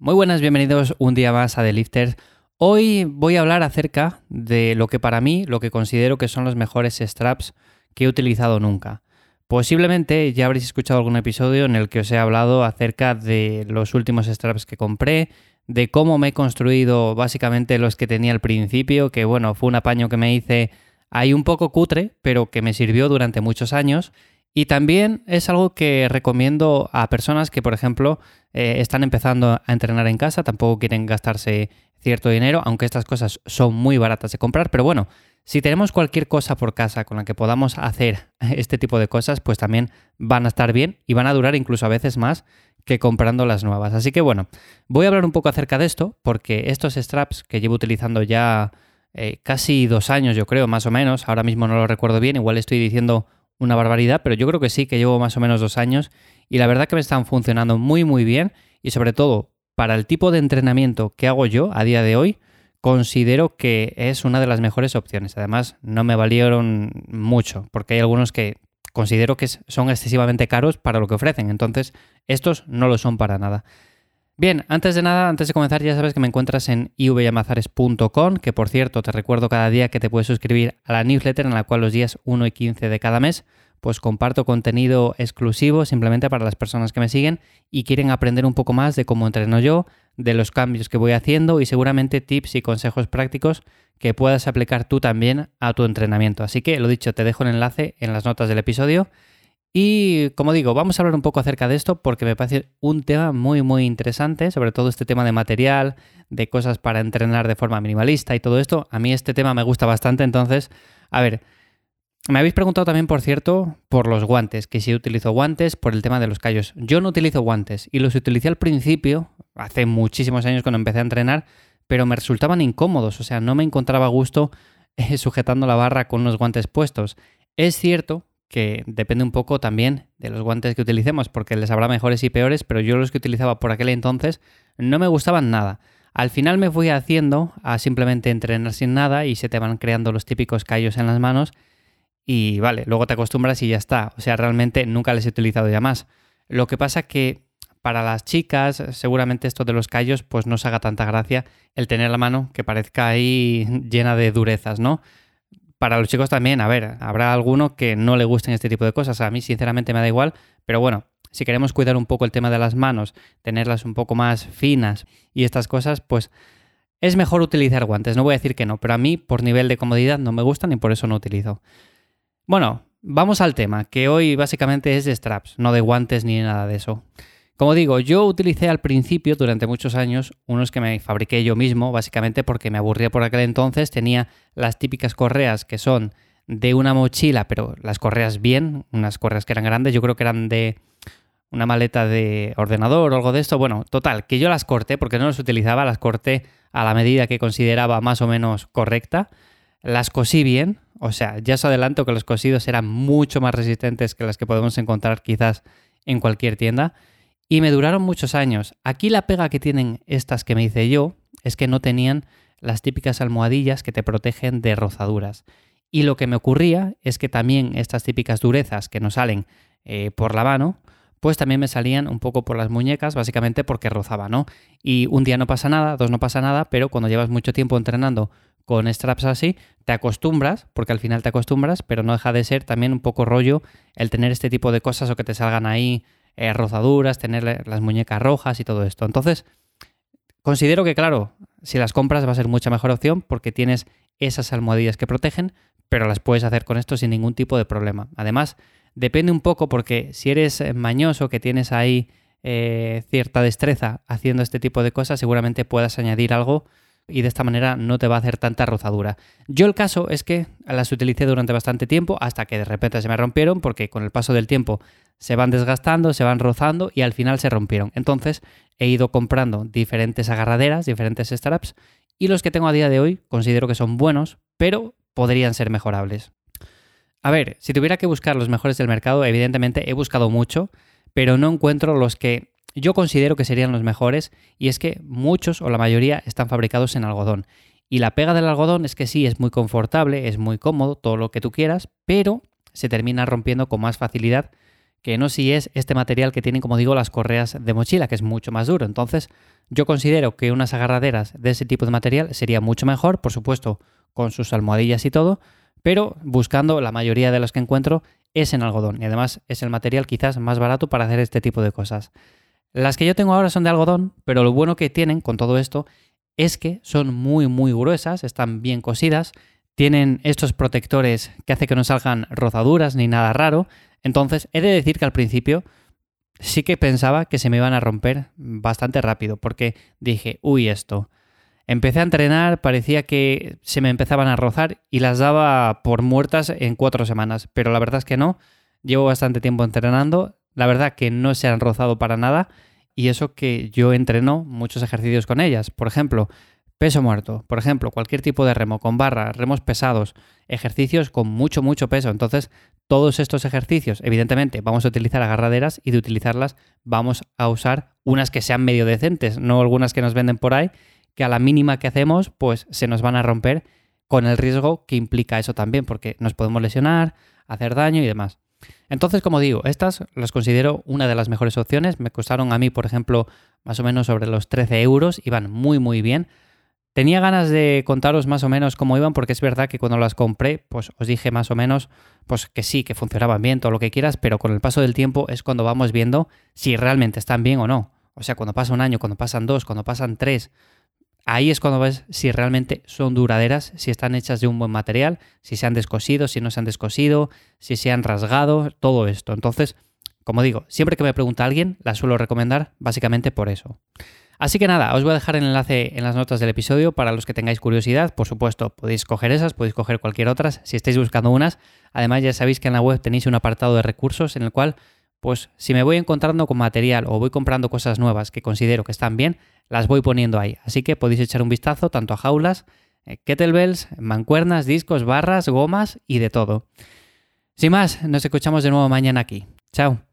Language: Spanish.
Muy buenas, bienvenidos un día más a The Lifters. Hoy voy a hablar acerca de lo que para mí, lo que considero que son los mejores straps que he utilizado nunca. Posiblemente ya habréis escuchado algún episodio en el que os he hablado acerca de los últimos straps que compré, de cómo me he construido básicamente los que tenía al principio, que bueno, fue un apaño que me hice ahí un poco cutre, pero que me sirvió durante muchos años y también es algo que recomiendo a personas que, por ejemplo, eh, están empezando a entrenar en casa, tampoco quieren gastarse cierto dinero, aunque estas cosas son muy baratas de comprar, pero bueno, si tenemos cualquier cosa por casa con la que podamos hacer este tipo de cosas, pues también van a estar bien y van a durar incluso a veces más que comprando las nuevas. Así que bueno, voy a hablar un poco acerca de esto, porque estos straps que llevo utilizando ya eh, casi dos años, yo creo, más o menos, ahora mismo no lo recuerdo bien, igual estoy diciendo una barbaridad, pero yo creo que sí, que llevo más o menos dos años y la verdad que me están funcionando muy muy bien y sobre todo para el tipo de entrenamiento que hago yo a día de hoy, considero que es una de las mejores opciones. Además, no me valieron mucho, porque hay algunos que considero que son excesivamente caros para lo que ofrecen. Entonces, estos no lo son para nada. Bien, antes de nada, antes de comenzar, ya sabes que me encuentras en ivyamazares.com, que por cierto te recuerdo cada día que te puedes suscribir a la newsletter en la cual los días 1 y 15 de cada mes pues comparto contenido exclusivo simplemente para las personas que me siguen y quieren aprender un poco más de cómo entreno yo, de los cambios que voy haciendo y seguramente tips y consejos prácticos que puedas aplicar tú también a tu entrenamiento. Así que lo dicho, te dejo el enlace en las notas del episodio y como digo, vamos a hablar un poco acerca de esto porque me parece un tema muy muy interesante, sobre todo este tema de material, de cosas para entrenar de forma minimalista y todo esto. A mí este tema me gusta bastante, entonces, a ver, me habéis preguntado también, por cierto, por los guantes, que si utilizo guantes por el tema de los callos. Yo no utilizo guantes y los utilicé al principio, hace muchísimos años cuando empecé a entrenar, pero me resultaban incómodos, o sea, no me encontraba gusto eh, sujetando la barra con unos guantes puestos. Es cierto que depende un poco también de los guantes que utilicemos, porque les habrá mejores y peores, pero yo los que utilizaba por aquel entonces no me gustaban nada. Al final me fui haciendo a simplemente entrenar sin nada y se te van creando los típicos callos en las manos y vale, luego te acostumbras y ya está. O sea, realmente nunca les he utilizado ya más. Lo que pasa que para las chicas seguramente esto de los callos pues no se haga tanta gracia el tener la mano que parezca ahí llena de durezas, ¿no? Para los chicos también, a ver, habrá alguno que no le gusten este tipo de cosas. A mí, sinceramente, me da igual, pero bueno, si queremos cuidar un poco el tema de las manos, tenerlas un poco más finas y estas cosas, pues es mejor utilizar guantes. No voy a decir que no, pero a mí, por nivel de comodidad, no me gustan y por eso no utilizo. Bueno, vamos al tema, que hoy básicamente es de straps, no de guantes ni nada de eso. Como digo, yo utilicé al principio, durante muchos años, unos que me fabriqué yo mismo, básicamente porque me aburría por aquel entonces. Tenía las típicas correas que son de una mochila, pero las correas bien, unas correas que eran grandes, yo creo que eran de una maleta de ordenador o algo de esto. Bueno, total, que yo las corté porque no las utilizaba, las corté a la medida que consideraba más o menos correcta. Las cosí bien, o sea, ya os adelanto que los cosidos eran mucho más resistentes que las que podemos encontrar quizás en cualquier tienda y me duraron muchos años. Aquí la pega que tienen estas que me hice yo es que no tenían las típicas almohadillas que te protegen de rozaduras. Y lo que me ocurría es que también estas típicas durezas que nos salen eh, por la mano, pues también me salían un poco por las muñecas, básicamente porque rozaba, ¿no? Y un día no pasa nada, dos no pasa nada, pero cuando llevas mucho tiempo entrenando con straps así, te acostumbras, porque al final te acostumbras, pero no deja de ser también un poco rollo el tener este tipo de cosas o que te salgan ahí eh, rozaduras, tener las muñecas rojas y todo esto. Entonces, considero que, claro, si las compras va a ser mucha mejor opción porque tienes esas almohadillas que protegen, pero las puedes hacer con esto sin ningún tipo de problema. Además, depende un poco porque si eres mañoso, que tienes ahí eh, cierta destreza haciendo este tipo de cosas, seguramente puedas añadir algo y de esta manera no te va a hacer tanta rozadura. Yo el caso es que las utilicé durante bastante tiempo hasta que de repente se me rompieron porque con el paso del tiempo se van desgastando, se van rozando y al final se rompieron. Entonces he ido comprando diferentes agarraderas, diferentes straps y los que tengo a día de hoy considero que son buenos, pero podrían ser mejorables. A ver, si tuviera que buscar los mejores del mercado, evidentemente he buscado mucho, pero no encuentro los que yo considero que serían los mejores y es que muchos o la mayoría están fabricados en algodón. Y la pega del algodón es que sí, es muy confortable, es muy cómodo, todo lo que tú quieras, pero se termina rompiendo con más facilidad que no si es este material que tienen, como digo, las correas de mochila, que es mucho más duro. Entonces, yo considero que unas agarraderas de ese tipo de material sería mucho mejor, por supuesto, con sus almohadillas y todo, pero buscando la mayoría de las que encuentro es en algodón y además es el material quizás más barato para hacer este tipo de cosas. Las que yo tengo ahora son de algodón, pero lo bueno que tienen con todo esto es que son muy muy gruesas, están bien cosidas, tienen estos protectores que hace que no salgan rozaduras ni nada raro, entonces he de decir que al principio sí que pensaba que se me iban a romper bastante rápido, porque dije, uy, esto. Empecé a entrenar, parecía que se me empezaban a rozar y las daba por muertas en cuatro semanas, pero la verdad es que no. Llevo bastante tiempo entrenando, la verdad que no se han rozado para nada y eso que yo entreno muchos ejercicios con ellas. Por ejemplo, Peso muerto, por ejemplo, cualquier tipo de remo con barra, remos pesados, ejercicios con mucho, mucho peso. Entonces, todos estos ejercicios, evidentemente, vamos a utilizar agarraderas y de utilizarlas vamos a usar unas que sean medio decentes, no algunas que nos venden por ahí, que a la mínima que hacemos, pues se nos van a romper con el riesgo que implica eso también, porque nos podemos lesionar, hacer daño y demás. Entonces, como digo, estas las considero una de las mejores opciones. Me costaron a mí, por ejemplo, más o menos sobre los 13 euros, iban muy, muy bien. Tenía ganas de contaros más o menos cómo iban, porque es verdad que cuando las compré, pues os dije más o menos, pues que sí, que funcionaban bien, todo lo que quieras, pero con el paso del tiempo es cuando vamos viendo si realmente están bien o no. O sea, cuando pasa un año, cuando pasan dos, cuando pasan tres, ahí es cuando ves si realmente son duraderas, si están hechas de un buen material, si se han descosido, si no se han descosido, si se han rasgado, todo esto. Entonces, como digo, siempre que me pregunta alguien, la suelo recomendar básicamente por eso. Así que nada, os voy a dejar el enlace en las notas del episodio para los que tengáis curiosidad. Por supuesto, podéis coger esas, podéis coger cualquier otras si estáis buscando unas. Además, ya sabéis que en la web tenéis un apartado de recursos en el cual, pues si me voy encontrando con material o voy comprando cosas nuevas que considero que están bien, las voy poniendo ahí. Así que podéis echar un vistazo tanto a jaulas, eh, kettlebells, mancuernas, discos, barras, gomas y de todo. Sin más, nos escuchamos de nuevo mañana aquí. Chao.